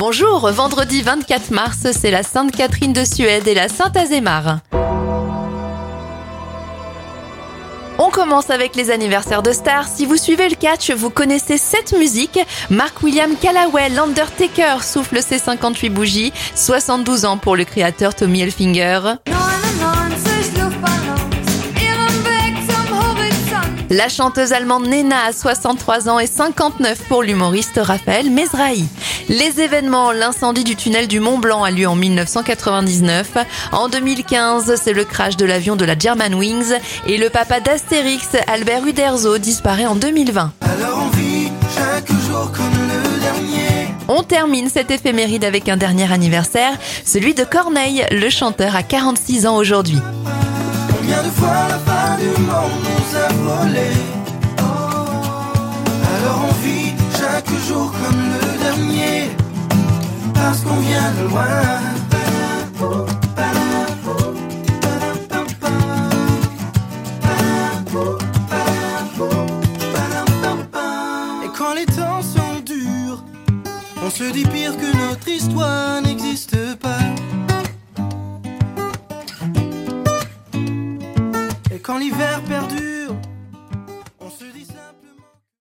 Bonjour, vendredi 24 mars, c'est la Sainte Catherine de Suède et la Sainte Azémar. On commence avec les anniversaires de stars. Si vous suivez le catch, vous connaissez cette musique. Mark William Callaway, l'Undertaker, souffle ses 58 bougies. 72 ans pour le créateur Tommy Elfinger. La chanteuse allemande Nena a 63 ans et 59 pour l'humoriste Raphaël Mezrahi. Les événements, l'incendie du tunnel du Mont Blanc a lieu en 1999. En 2015, c'est le crash de l'avion de la Germanwings et le papa d'Astérix, Albert Uderzo, disparaît en 2020. Alors on vit chaque jour comme le dernier. On termine cette éphéméride avec un dernier anniversaire, celui de Corneille, le chanteur à 46 ans aujourd'hui. Jour comme le dernier Parce qu'on vient de loin. Et quand les temps sont durs On se dit pire que notre histoire n'existe pas. Et quand l'hiver perdure